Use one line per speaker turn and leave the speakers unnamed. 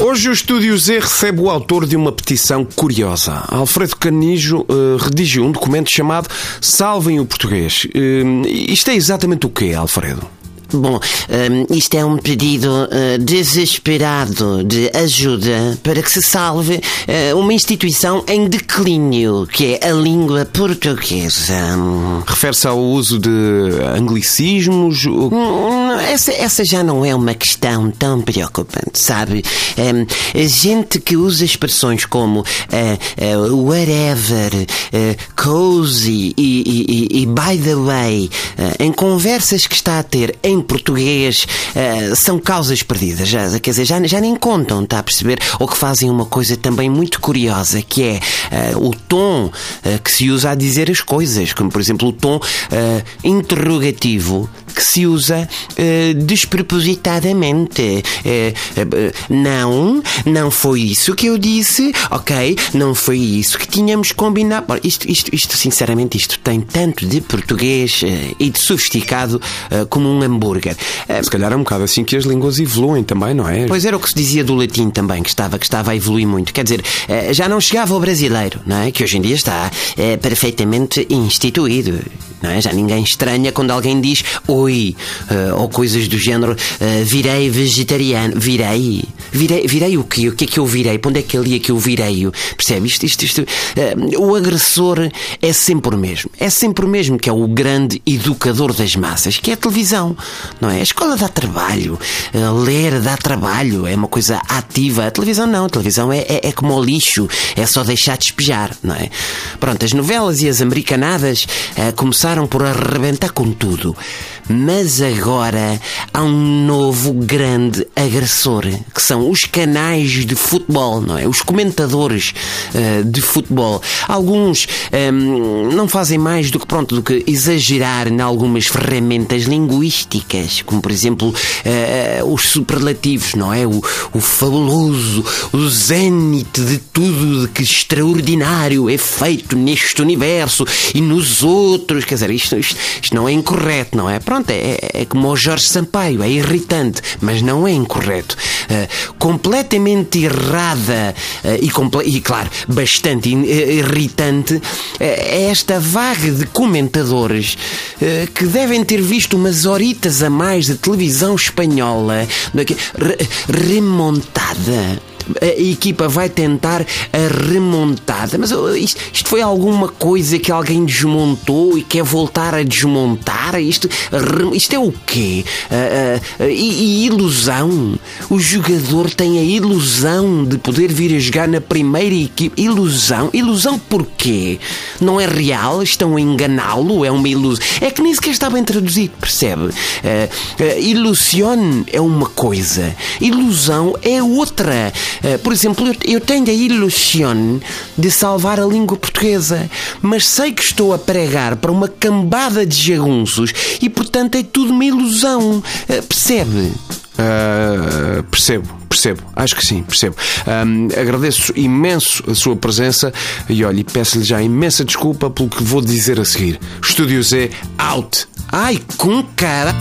Hoje o Estúdio Z recebe o autor de uma petição curiosa. Alfredo Canijo uh, redigiu um documento chamado Salvem o Português. Uh, isto é exatamente o quê, Alfredo?
Bom, um, isto é um pedido uh, desesperado de ajuda para que se salve uh, uma instituição em declínio, que é a língua portuguesa.
Refere-se ao uso de anglicismos?
Hum, essa, essa já não é uma questão tão preocupante, sabe? Um, gente que usa expressões como uh, whatever, cozy e, e, e, by the way em conversas que está a ter em português são causas perdidas. Já, quer dizer, já, já nem contam, está a perceber? Ou que fazem uma coisa também muito curiosa, que é o tom que se usa a dizer as coisas, como por exemplo o tom interrogativo que se usa despropositadamente. não, não foi isso que eu disse, ok? Não foi isso que tínhamos combinado. Bom, isto, isto, isto, sinceramente, isto tem tanto de português e de sofisticado como um hambúrguer
se calhar é um bocado assim que as línguas evoluem também, não é?
Pois era o que se dizia do latim também, que estava, que estava a evoluir muito. Quer dizer, já não chegava ao brasileiro, não é? Que hoje em dia está perfeitamente instituído. Não é? Já ninguém estranha quando alguém diz oi, uh, ou coisas do género uh, virei vegetariano. Virei? Virei, virei o quê? O que é que eu virei? Para onde é que ali é que eu virei? Percebe? Isto, isto, isto. Uh, o agressor é sempre o mesmo. É sempre o mesmo que é o grande educador das massas, que é a televisão não é? A escola dá trabalho, ler dá trabalho, é uma coisa ativa. A televisão não, a televisão é, é, é como o lixo, é só deixar despejar, não é? Pronto, as novelas e as americanadas começaram por arrebentar com tudo. Mas agora há um novo grande agressor, que são os canais de futebol, não é? Os comentadores uh, de futebol. Alguns um, ehm, não fazem mais do que, pronto, do que exagerar em algumas ferramentas linguísticas, como por exemplo uh, os superlativos, não é? O, o fabuloso, o zénite de tudo de que extraordinário é feito neste universo e nos outros. Quer dizer, isto, isto, isto não é incorreto, não é? Pronto, é, é como o Jorge Sampaio, é irritante, mas não é incorreto. Uh, completamente errada uh, e, comple e, claro, bastante irritante é esta vaga de comentadores que devem ter visto umas horitas a mais de televisão espanhola remontada a equipa vai tentar a remontada. Mas isto, isto, foi alguma coisa que alguém desmontou e quer voltar a desmontar? Isto, isto é o quê? Uh, uh, e, e, ilusão? O jogador tem a ilusão de poder vir a jogar na primeira equipa. Ilusão? Ilusão porquê? Não é real? Estão a enganá-lo? É uma ilusão? É que nem sequer está bem traduzido, percebe? Uh, uh, ilusione é uma coisa, ilusão é outra. Eh, por exemplo, eu tenho a ilusão de salvar a língua portuguesa, mas sei que estou a pregar para uma cambada de jagunços e, portanto, é tudo uma ilusão. Eh, percebe?
Uh, percebo, percebo, acho que sim, percebo. Um, agradeço imenso a sua presença e olha, peço-lhe já imensa desculpa pelo que vou dizer a seguir. Estúdio Z out.
Ai, com cara.